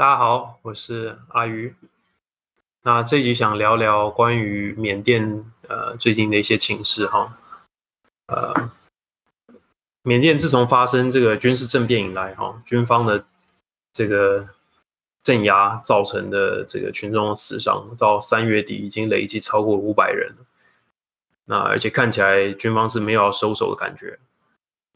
大家好，我是阿鱼。那这集想聊聊关于缅甸呃最近的一些情势哈。呃，缅甸自从发生这个军事政变以来哈，军方的这个镇压造成的这个群众死伤，到三月底已经累计超过五百人。那而且看起来军方是没有要收手的感觉。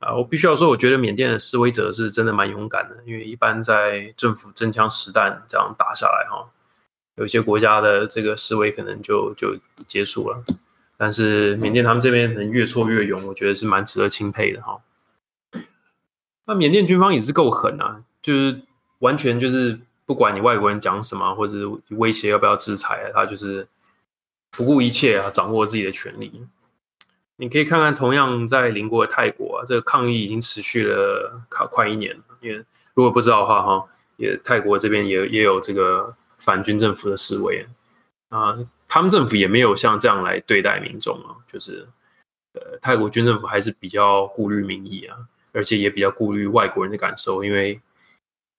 啊，我必须要说，我觉得缅甸的示威者是真的蛮勇敢的，因为一般在政府真枪实弹这样打下来，哈，有些国家的这个示威可能就就结束了，但是缅甸他们这边能越挫越勇，我觉得是蛮值得钦佩的，哈。那缅甸军方也是够狠啊，就是完全就是不管你外国人讲什么，或者威胁要不要制裁，他就是不顾一切啊，掌握自己的权利。你可以看看，同样在邻国的泰国啊，这个抗议已经持续了快快一年了。因为如果不知道的话，哈，也泰国这边也也有这个反军政府的示威啊，他们政府也没有像这样来对待民众啊，就是呃，泰国军政府还是比较顾虑民意啊，而且也比较顾虑外国人的感受，因为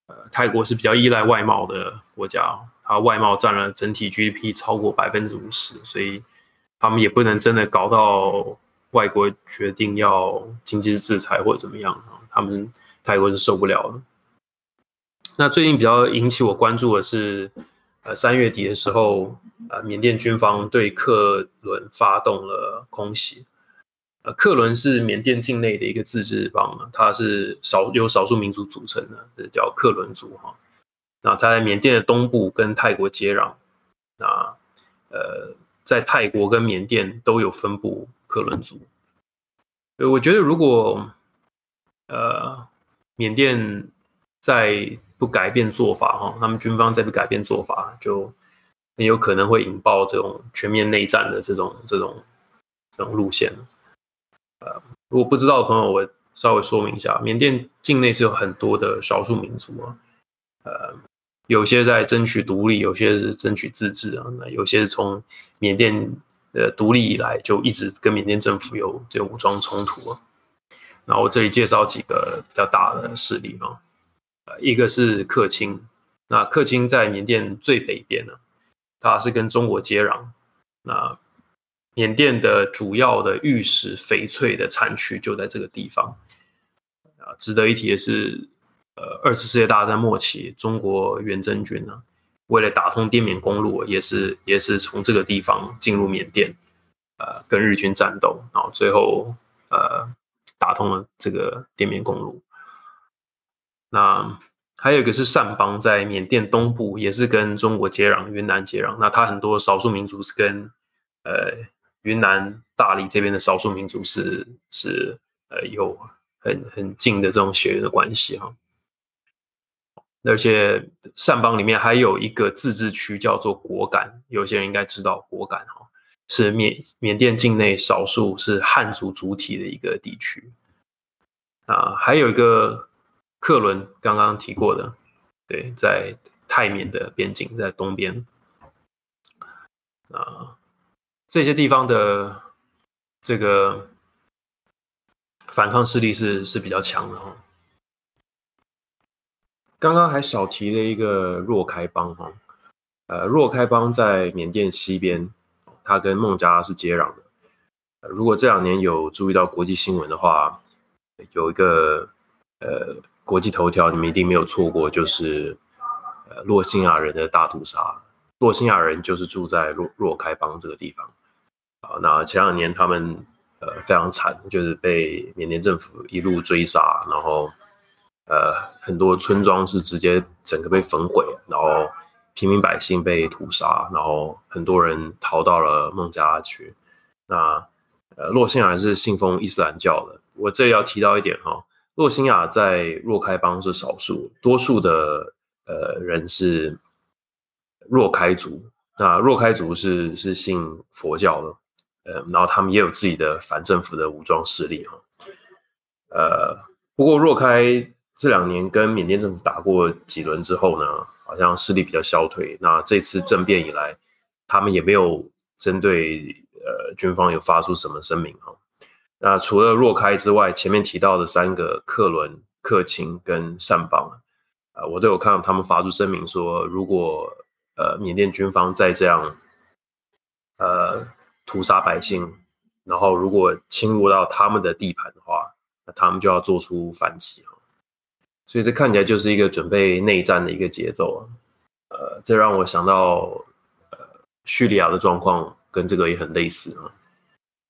呃，泰国是比较依赖外贸的国家，它外贸占了整体 GDP 超过百分之五十，所以他们也不能真的搞到。外国决定要经济制裁或者怎么样？他们泰国是受不了了。那最近比较引起我关注的是，呃，三月底的时候，呃，缅甸军方对克伦发动了空袭。呃，克伦是缅甸境内的一个自治邦，它是少由少数民族组成的，叫克伦族哈。那它在缅甸的东部跟泰国接壤。那呃，在泰国跟缅甸都有分布。克伦族，呃，我觉得如果呃缅甸再不改变做法哈，他们军方再不改变做法，就很有可能会引爆这种全面内战的这种这种这种路线。呃，如果不知道的朋友，我稍微说明一下，缅甸境内是有很多的少数民族啊，呃，有些在争取独立，有些是争取自治啊，那有些是从缅甸。呃，独立以来就一直跟缅甸政府有这武装冲突啊。那我这里介绍几个比较大的势力啊，一个是克钦，那克钦在缅甸最北边呢，它是跟中国接壤。那缅甸的主要的玉石、翡翠的产区就在这个地方啊。值得一提的是，呃，二次世界大战末期，中国远征军呢。为了打通滇缅公路，也是也是从这个地方进入缅甸，呃，跟日军战斗，然后最后呃打通了这个滇缅公路。那还有一个是善邦，在缅甸东部，也是跟中国接壤，云南接壤。那它很多少数民族是跟呃云南大理这边的少数民族是是呃有很很近的这种血缘的关系哈。而且善邦里面还有一个自治区叫做果敢，有些人应该知道果敢哈，是缅缅甸境内少数是汉族主体的一个地区。啊，还有一个克伦刚刚提过的，对，在泰缅的边境，在东边。啊，这些地方的这个反抗势力是是比较强的哈。刚刚还少提了一个若开邦哈，呃，若开邦在缅甸西边，它跟孟加拉是接壤的。如果这两年有注意到国际新闻的话，有一个呃国际头条，你们一定没有错过，就是呃洛辛亚人的大屠杀。洛辛亚人就是住在若若开邦这个地方啊。那前两年他们呃非常惨，就是被缅甸政府一路追杀，然后。呃，很多村庄是直接整个被焚毁，然后平民百姓被屠杀，然后很多人逃到了孟加拉去。那呃，洛辛亚是信奉伊斯兰教的。我这里要提到一点哈，洛辛亚在若开邦是少数，多数的呃人是若开族。那若开族是是信佛教的，呃，然后他们也有自己的反政府的武装势力哈。呃，不过若开。这两年跟缅甸政府打过几轮之后呢，好像势力比较消退。那这次政变以来，他们也没有针对呃军方有发出什么声明哈。那除了若开之外，前面提到的三个克伦、克钦跟善邦，呃，我都有看到他们发出声明说，如果呃缅甸军方再这样呃屠杀百姓，然后如果侵入到他们的地盘的话，那他们就要做出反击。所以这看起来就是一个准备内战的一个节奏啊。呃，这让我想到呃叙利亚的状况跟这个也很类似啊。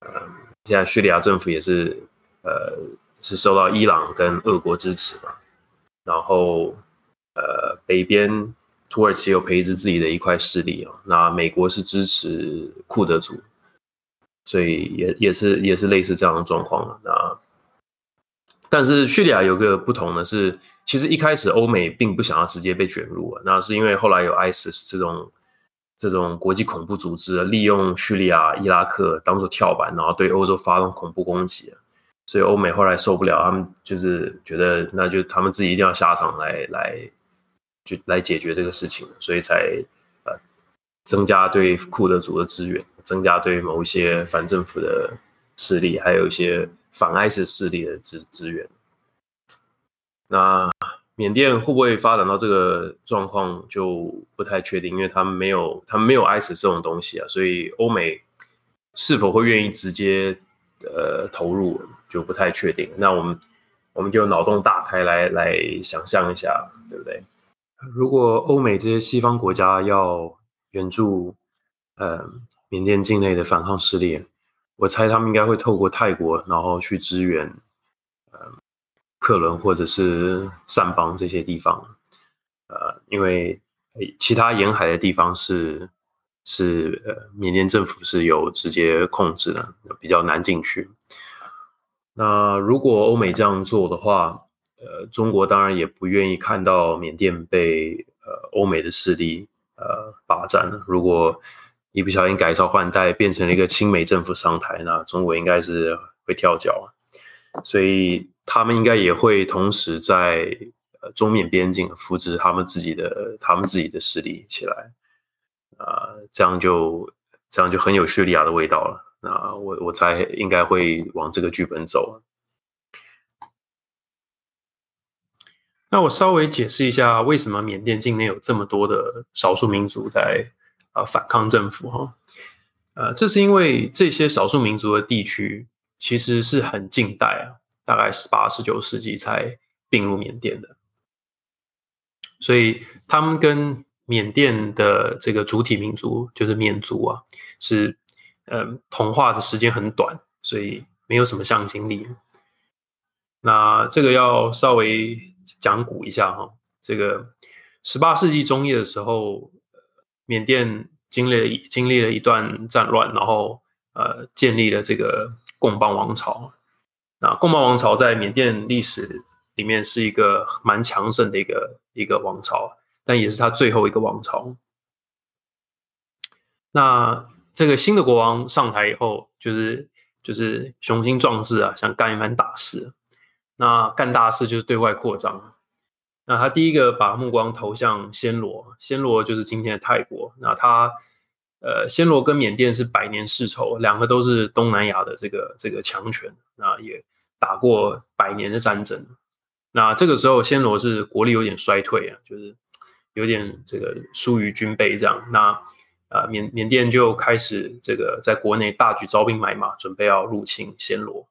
呃，现在叙利亚政府也是呃是受到伊朗跟俄国支持嘛，然后。呃，北边土耳其有培植自己的一块势力啊，那美国是支持库德族，所以也也是也是类似这样的状况啊。那但是叙利亚有个不同的是，其实一开始欧美并不想要直接被卷入啊，那是因为后来有 ISIS 这种这种国际恐怖组织利用叙利亚、伊拉克当做跳板，然后对欧洲发动恐怖攻击，所以欧美后来受不了，他们就是觉得那就他们自己一定要下场来来。就来解决这个事情，所以才呃增加对库德族的资源，增加对某一些反政府的势力，还有一些反 IS 势力的资资源。那缅甸会不会发展到这个状况就不太确定，因为他们没有他们没有 IS 这种东西啊，所以欧美是否会愿意直接呃投入就不太确定。那我们我们就脑洞大开来来想象一下，对不对？如果欧美这些西方国家要援助呃缅甸境内的反抗势力，我猜他们应该会透过泰国，然后去支援呃克伦或者是善邦这些地方，呃，因为其他沿海的地方是是呃缅甸政府是有直接控制的，比较难进去。那如果欧美这样做的话，呃，中国当然也不愿意看到缅甸被呃欧美的势力呃霸占了。如果一不小心改朝换代，变成了一个亲美政府上台，那中国应该是会跳脚。所以他们应该也会同时在呃中缅边境扶植他们自己的他们自己的势力起来。啊，这样就这样就很有叙利亚的味道了。那我我猜应该会往这个剧本走。那我稍微解释一下，为什么缅甸境内有这么多的少数民族在啊反抗政府哈？呃，这是因为这些少数民族的地区其实是很近代啊，大概十八、十九世纪才并入缅甸的，所以他们跟缅甸的这个主体民族就是缅族啊，是嗯同化的时间很短，所以没有什么向心力。那这个要稍微。讲古一下哈，这个十八世纪中叶的时候，缅甸经历经历了一段战乱，然后呃建立了这个贡邦王朝。那贡邦王朝在缅甸历史里面是一个蛮强盛的一个一个王朝，但也是他最后一个王朝。那这个新的国王上台以后，就是就是雄心壮志啊，想干一番大事。那干大事就是对外扩张。那他第一个把目光投向暹罗，暹罗就是今天的泰国。那他，呃，暹罗跟缅甸是百年世仇，两个都是东南亚的这个这个强权。那也打过百年的战争。那这个时候，暹罗是国力有点衰退啊，就是有点这个疏于军备这样。那呃，缅缅甸就开始这个在国内大举招兵买马，准备要入侵暹罗。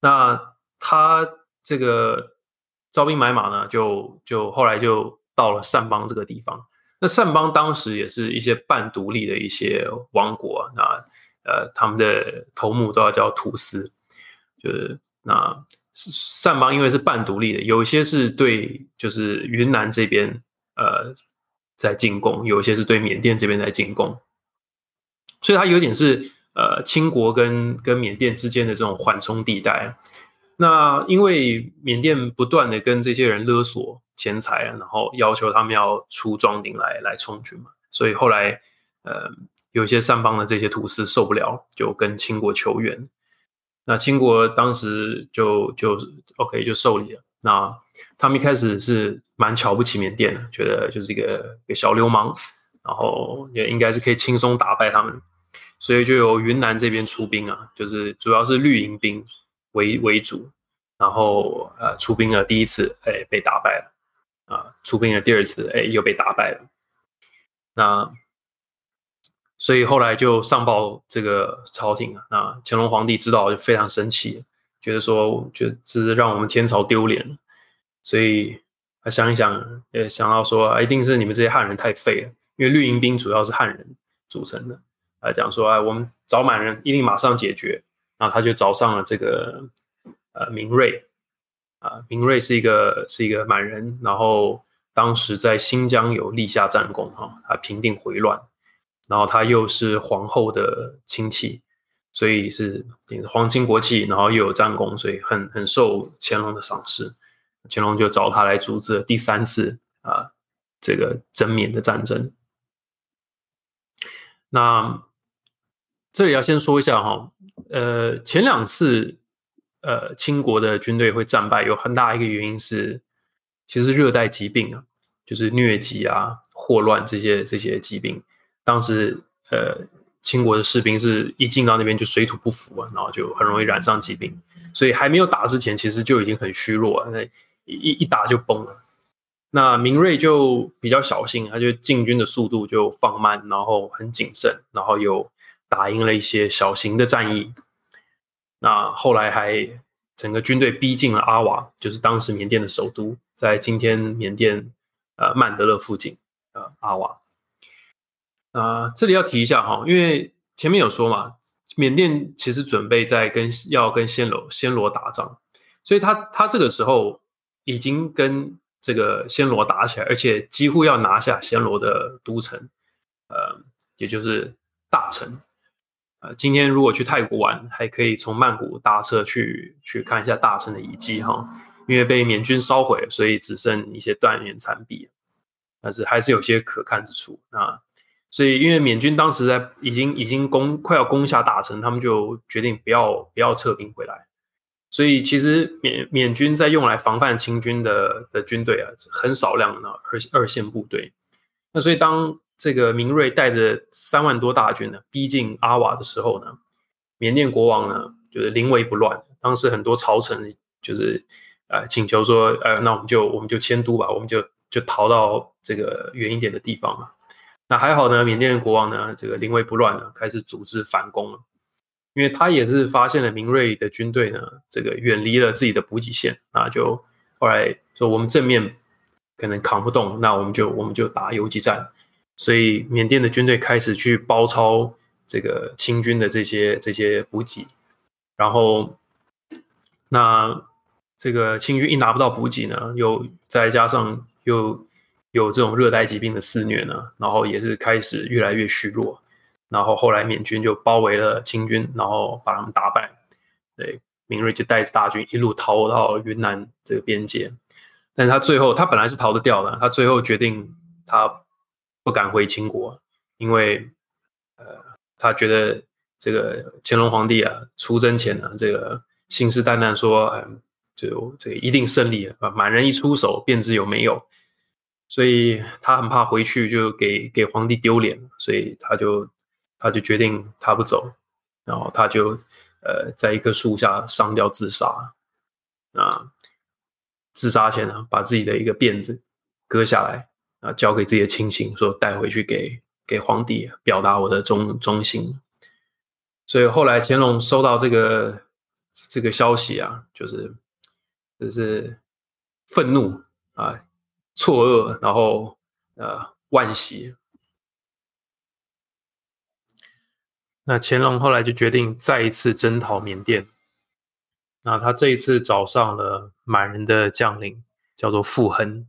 那他。这个招兵买马呢，就就后来就到了善邦这个地方。那善邦当时也是一些半独立的一些王国，那呃，他们的头目都要叫土司，就是那善邦因为是半独立的，有一些是对就是云南这边呃在进攻，有一些是对缅甸这边在进攻，所以它有点是呃清国跟跟缅甸之间的这种缓冲地带。那因为缅甸不断的跟这些人勒索钱财，然后要求他们要出壮丁来来充军嘛，所以后来呃有些上邦的这些土司受不了，就跟清国求援。那清国当时就就 OK 就受理了。那他们一开始是蛮瞧不起缅甸的，觉得就是一个一个小流氓，然后也应该是可以轻松打败他们，所以就由云南这边出兵啊，就是主要是绿营兵。为为主，然后呃出兵了第一次，哎被打败了，啊，出兵了第二次，哎，又被打败了。那所以后来就上报这个朝廷啊，那乾隆皇帝知道就非常生气，觉得说，觉得这是让我们天朝丢脸了。所以他想一想，也想到说，一定是你们这些汉人太废了，因为绿营兵主要是汉人组成的。来讲说，哎，我们找满人一定马上解决。然后他就找上了这个呃明瑞，啊，明瑞是一个是一个满人，然后当时在新疆有立下战功哈，他平定回乱，然后他又是皇后的亲戚，所以是皇亲国戚，然后又有战功，所以很很受乾隆的赏识。乾隆就找他来组织第三次啊这个征缅的战争。那这里要先说一下哈，呃，前两次呃清国的军队会战败，有很大一个原因是，其实热带疾病啊，就是疟疾啊、霍乱这些这些疾病，当时呃清国的士兵是一进到那边就水土不服啊，然后就很容易染上疾病，所以还没有打之前，其实就已经很虚弱了，那一一打就崩了。那明瑞就比较小心，他就进军的速度就放慢，然后很谨慎，然后有。打赢了一些小型的战役，那后来还整个军队逼近了阿瓦，就是当时缅甸的首都，在今天缅甸呃曼德勒附近呃阿瓦。啊，这里要提一下哈，因为前面有说嘛，缅甸其实准备在跟要跟暹罗暹罗打仗，所以他他这个时候已经跟这个暹罗打起来，而且几乎要拿下暹罗的都城，呃，也就是大城。呃，今天如果去泰国玩，还可以从曼谷搭车去去看一下大城的遗迹哈，因为被缅军烧毁了，所以只剩一些断垣残壁，但是还是有些可看之处。啊所以因为缅军当时在已经已经攻快要攻下大城，他们就决定不要不要撤兵回来，所以其实缅缅军在用来防范清军的的军队啊，很少量的二二线部队。那所以当这个明瑞带着三万多大军呢，逼近阿瓦的时候呢，缅甸国王呢就是临危不乱。当时很多朝臣就是呃请求说，呃，那我们就我们就迁都吧，我们就就逃到这个远一点的地方嘛。那还好呢，缅甸国王呢这个临危不乱呢，开始组织反攻了，因为他也是发现了明瑞的军队呢这个远离了自己的补给线，那就后来说我们正面可能扛不动，那我们就我们就打游击战。所以缅甸的军队开始去包抄这个清军的这些这些补给，然后那这个清军一拿不到补给呢，又再加上又有这种热带疾病的肆虐呢，然后也是开始越来越虚弱，然后后来缅军就包围了清军，然后把他们打败。对，明瑞就带着大军一路逃到云南这个边界，但他最后他本来是逃得掉的，他最后决定他。不敢回秦国，因为，呃，他觉得这个乾隆皇帝啊，出征前呢，这个信誓旦旦说，嗯，就这一定胜利啊，满人一出手便知有没有，所以他很怕回去就给给皇帝丢脸，所以他就他就决定他不走，然后他就呃在一棵树下上吊自杀，啊，自杀前呢，把自己的一个辫子割下来。啊，交给自己的亲信，说带回去给给皇帝表达我的忠忠心。所以后来乾隆收到这个这个消息啊，就是就是愤怒啊，错愕，然后呃惋喜。那乾隆后来就决定再一次征讨缅甸。那他这一次找上了满人的将领，叫做傅恒。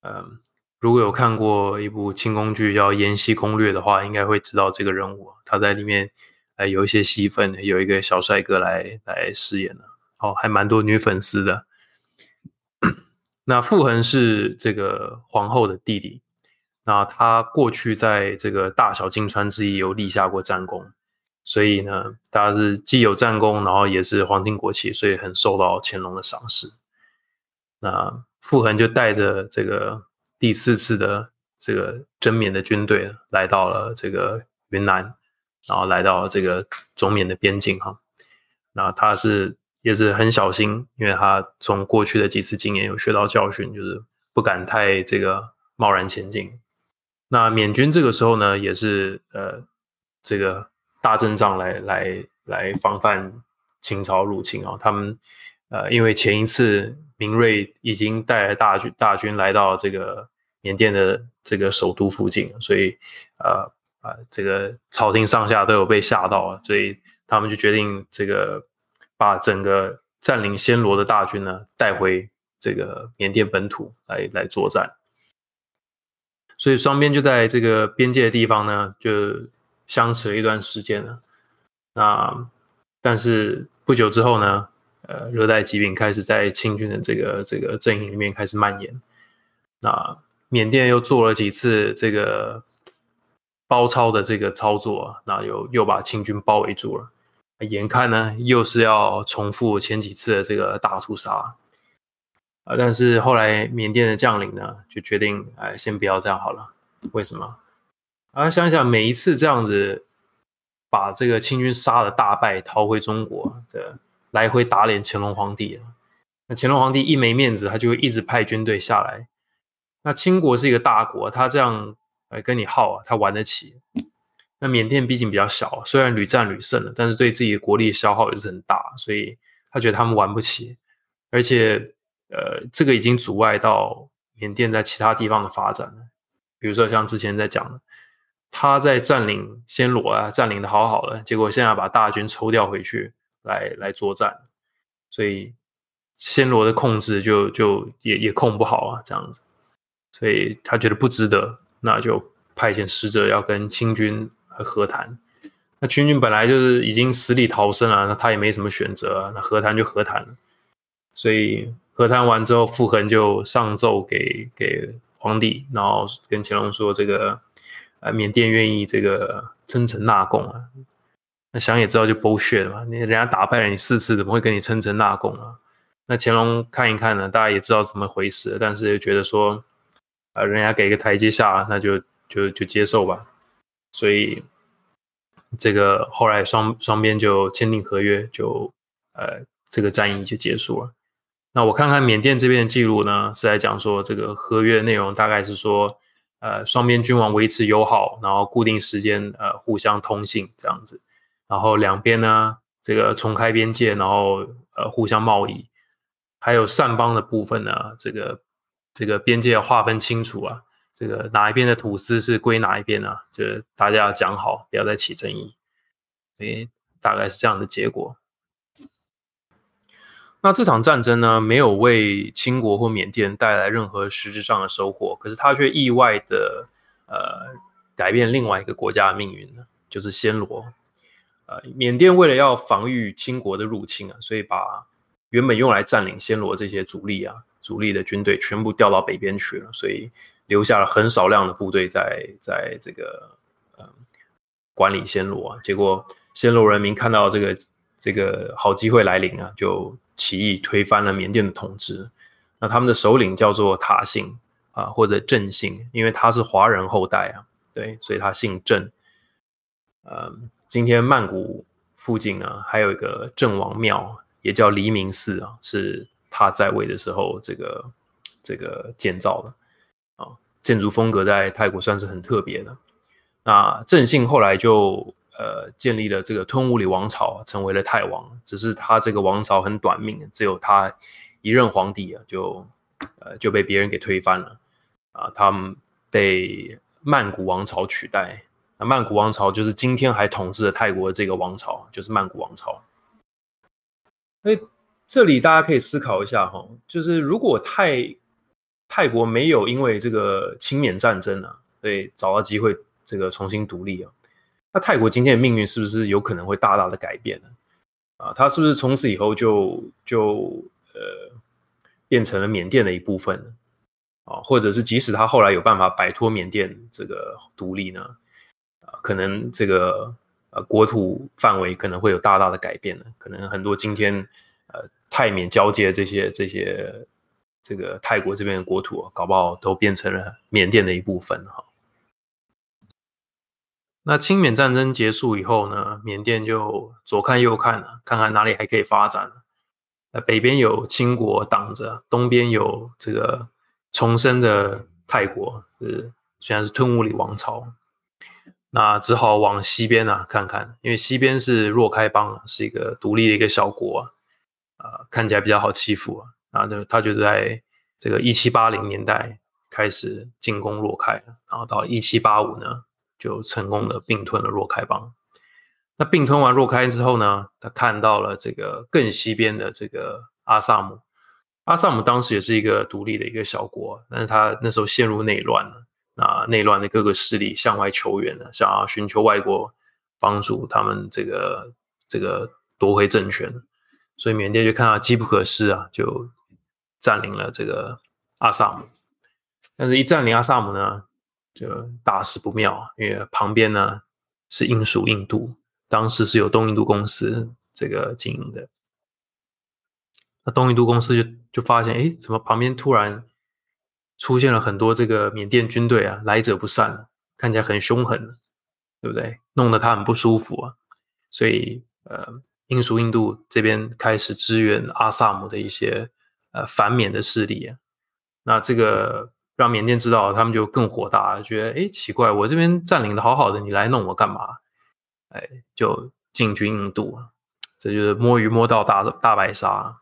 嗯。如果有看过一部清宫剧叫《延禧攻略》的话，应该会知道这个人物。他在里面，呃，有一些戏份，有一个小帅哥来来饰演的，哦，还蛮多女粉丝的。那傅恒是这个皇后的弟弟，那他过去在这个大小金川之役有立下过战功，所以呢，他是既有战功，然后也是皇亲国戚，所以很受到乾隆的赏识。那傅恒就带着这个。第四次的这个征缅的军队来到了这个云南，然后来到这个中缅的边境哈。那他是也是很小心，因为他从过去的几次经验有学到教训，就是不敢太这个贸然前进。那缅军这个时候呢，也是呃这个大阵仗来来来防范清朝入侵啊。他们呃因为前一次明瑞已经带来大军大军来到这个缅甸的这个首都附近，所以呃啊这个朝廷上下都有被吓到啊，所以他们就决定这个把整个占领暹罗的大军呢带回这个缅甸本土来来作战。所以双边就在这个边界的地方呢，就相持了一段时间了。那但是不久之后呢，呃，热带疾病开始在清军的这个这个阵营里面开始蔓延。那缅甸又做了几次这个包抄的这个操作，那又又把清军包围住了。眼看呢，又是要重复前几次的这个大屠杀。啊！但是后来缅甸的将领呢，就决定，哎，先不要这样好了。为什么？啊，想想每一次这样子把这个清军杀了大败，逃回中国，这来回打脸乾隆皇帝那乾隆皇帝一没面子，他就会一直派军队下来。那清国是一个大国，他这样来跟你耗啊，他玩得起。那缅甸毕竟比较小，虽然屡战屡胜了，但是对自己的国力消耗也是很大，所以他觉得他们玩不起，而且。呃，这个已经阻碍到缅甸在其他地方的发展了。比如说像之前在讲的，他在占领暹罗啊，占领的好好的，结果现在把大军抽调回去来来作战，所以暹罗的控制就就也也控不好啊，这样子，所以他觉得不值得，那就派遣使者要跟清军和谈。那清军本来就是已经死里逃生了，那他也没什么选择，那和谈就和谈了，所以。和谈完之后，傅恒就上奏给给皇帝，然后跟乾隆说：“这个呃，缅甸愿意这个称臣纳贡啊。”那想也知道就剥削了嘛，你人家打败了你四次，怎么会跟你称臣纳贡啊？那乾隆看一看呢，大家也知道怎么回事，但是又觉得说，呃，人家给个台阶下，那就就就接受吧。所以这个后来双双边就签订合约，就呃，这个战役就结束了。那我看看缅甸这边的记录呢，是在讲说这个合约内容大概是说，呃，双边君王维持友好，然后固定时间呃互相通信这样子，然后两边呢这个重开边界，然后呃互相贸易，还有善邦的部分呢，这个这个边界要划分清楚啊，这个哪一边的土司是归哪一边呢？就是大家要讲好，不要再起争议，所以大概是这样的结果。那这场战争呢，没有为清国或缅甸带来任何实质上的收获，可是它却意外的呃改变另外一个国家的命运呢，就是暹罗。呃，缅甸为了要防御清国的入侵啊，所以把原本用来占领暹罗这些主力啊、主力的军队全部调到北边去了，所以留下了很少量的部队在在这个呃管理暹罗。结果暹罗人民看到这个这个好机会来临啊，就起义推翻了缅甸的统治，那他们的首领叫做塔信啊，或者郑信，因为他是华人后代啊，对，所以他姓郑。呃，今天曼谷附近呢，还有一个郑王庙，也叫黎明寺啊，是他在位的时候这个这个建造的啊，建筑风格在泰国算是很特别的。那郑信后来就。呃，建立了这个吞武里王朝，成为了泰王。只是他这个王朝很短命，只有他一任皇帝啊，就呃就被别人给推翻了啊。他们被曼谷王朝取代。那曼谷王朝就是今天还统治着泰国这个王朝，就是曼谷王朝。所以这里大家可以思考一下哈，就是如果泰泰国没有因为这个清缅战争啊，所以找到机会这个重新独立啊。那泰国今天的命运是不是有可能会大大的改变呢？啊，它是不是从此以后就就呃变成了缅甸的一部分呢？啊，或者是即使他后来有办法摆脱缅甸这个独立呢？可能这个呃国土范围可能会有大大的改变呢？可能很多今天呃泰缅交界这些这些这个泰国这边的国土啊，搞不好都变成了缅甸的一部分哈。那清缅战争结束以后呢，缅甸就左看右看了，看看哪里还可以发展。那北边有清国挡着，东边有这个重生的泰国是虽然是吞武里王朝，那只好往西边啊看看，因为西边是若开邦，是一个独立的一个小国啊，看起来比较好欺负啊，啊就他就在这个一七八零年代开始进攻若开，然后到一七八五呢就成功的并吞了若开邦。那并吞完若开之后呢，他看到了这个更西边的这个阿萨姆。阿萨姆当时也是一个独立的一个小国，但是他那时候陷入内乱了。啊内乱的各个势力向外求援了，想要寻求外国帮助，他们这个这个夺回政权。所以缅甸就看到机不可失啊，就占领了这个阿萨姆。但是，一占领阿萨姆呢，就大事不妙，因为旁边呢是英属印度，当时是由东印度公司这个经营的。那东印度公司就就发现，哎，怎么旁边突然出现了很多这个缅甸军队啊？来者不善，看起来很凶狠，对不对？弄得他很不舒服啊。所以，呃，英属印度这边开始支援阿萨姆的一些呃反缅的势力啊。那这个让缅甸知道，他们就更火大，觉得哎，奇怪，我这边占领的好好的，你来弄我干嘛？哎，就进军印度啊。这就是摸鱼摸到大大白鲨。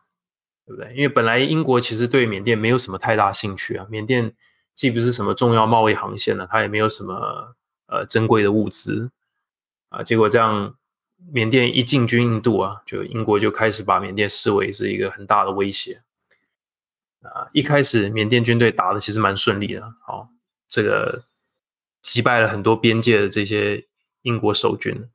对不对？因为本来英国其实对缅甸没有什么太大兴趣啊。缅甸既不是什么重要贸易航线呢，它也没有什么呃珍贵的物资啊。结果这样，缅甸一进军印度啊，就英国就开始把缅甸视为是一个很大的威胁啊。一开始缅甸军队打的其实蛮顺利的，好，这个击败了很多边界的这些英国守军。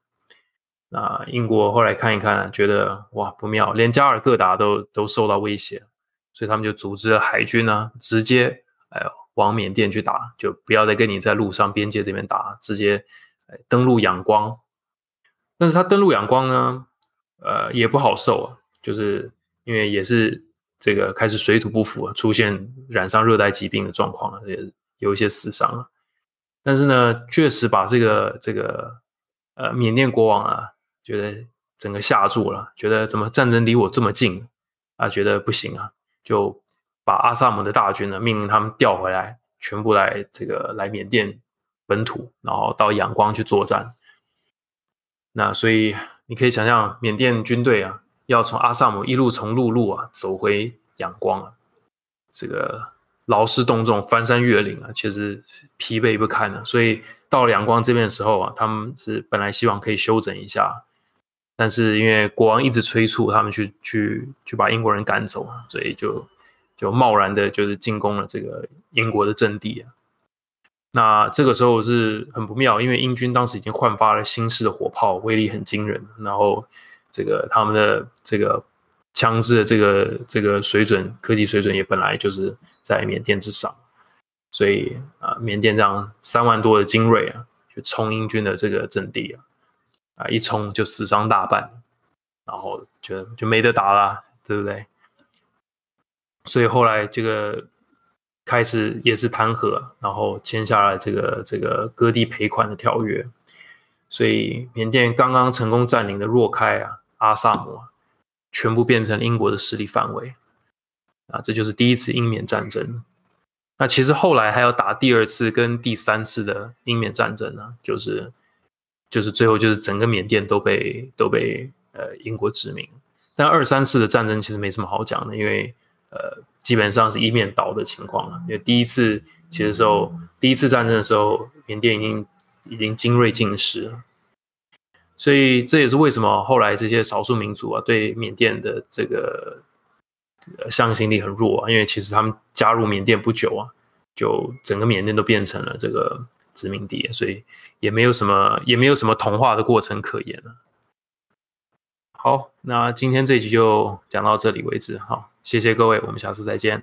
那英国后来看一看，觉得哇不妙，连加尔各答都都受到威胁，所以他们就组织了海军呢，直接哎呦往缅甸去打，就不要再跟你在路上边界这边打，直接哎登陆仰光。但是他登陆仰光呢，呃也不好受啊，就是因为也是这个开始水土不服，出现染上热带疾病的状况了，也有一些死伤了。但是呢，确实把这个这个呃缅甸国王啊。觉得整个吓住了，觉得怎么战争离我这么近啊？觉得不行啊，就把阿萨姆的大军呢命令他们调回来，全部来这个来缅甸本土，然后到仰光去作战。那所以你可以想象，缅甸军队啊，要从阿萨姆一路从陆路啊走回仰光啊，这个劳师动众，翻山越岭啊，其实疲惫不堪的。所以到了仰光这边的时候啊，他们是本来希望可以休整一下。但是因为国王一直催促他们去去去把英国人赶走，所以就就贸然的就是进攻了这个英国的阵地啊。那这个时候是很不妙，因为英军当时已经焕发了新式的火炮，威力很惊人。然后这个他们的这个枪支的这个这个水准，科技水准也本来就是在缅甸之上，所以啊，缅甸这样三万多的精锐啊，去冲英军的这个阵地啊。啊！一冲就死伤大半，然后就就没得打了，对不对？所以后来这个开始也是谈和，然后签下了这个这个割地赔款的条约。所以缅甸刚刚成功占领的若开啊、阿萨姆啊，全部变成英国的势力范围。啊，这就是第一次英缅战争。那其实后来还要打第二次跟第三次的英缅战争呢，就是。就是最后就是整个缅甸都被都被呃英国殖民，但二三次的战争其实没什么好讲的，因为呃基本上是一面倒的情况了。因为第一次其实时候第一次战争的时候，缅甸已经已经精锐尽失了，所以这也是为什么后来这些少数民族啊对缅甸的这个向心力很弱啊，因为其实他们加入缅甸不久啊，就整个缅甸都变成了这个。殖民地，所以也没有什么，也没有什么同化的过程可言了。好，那今天这集就讲到这里为止。好，谢谢各位，我们下次再见。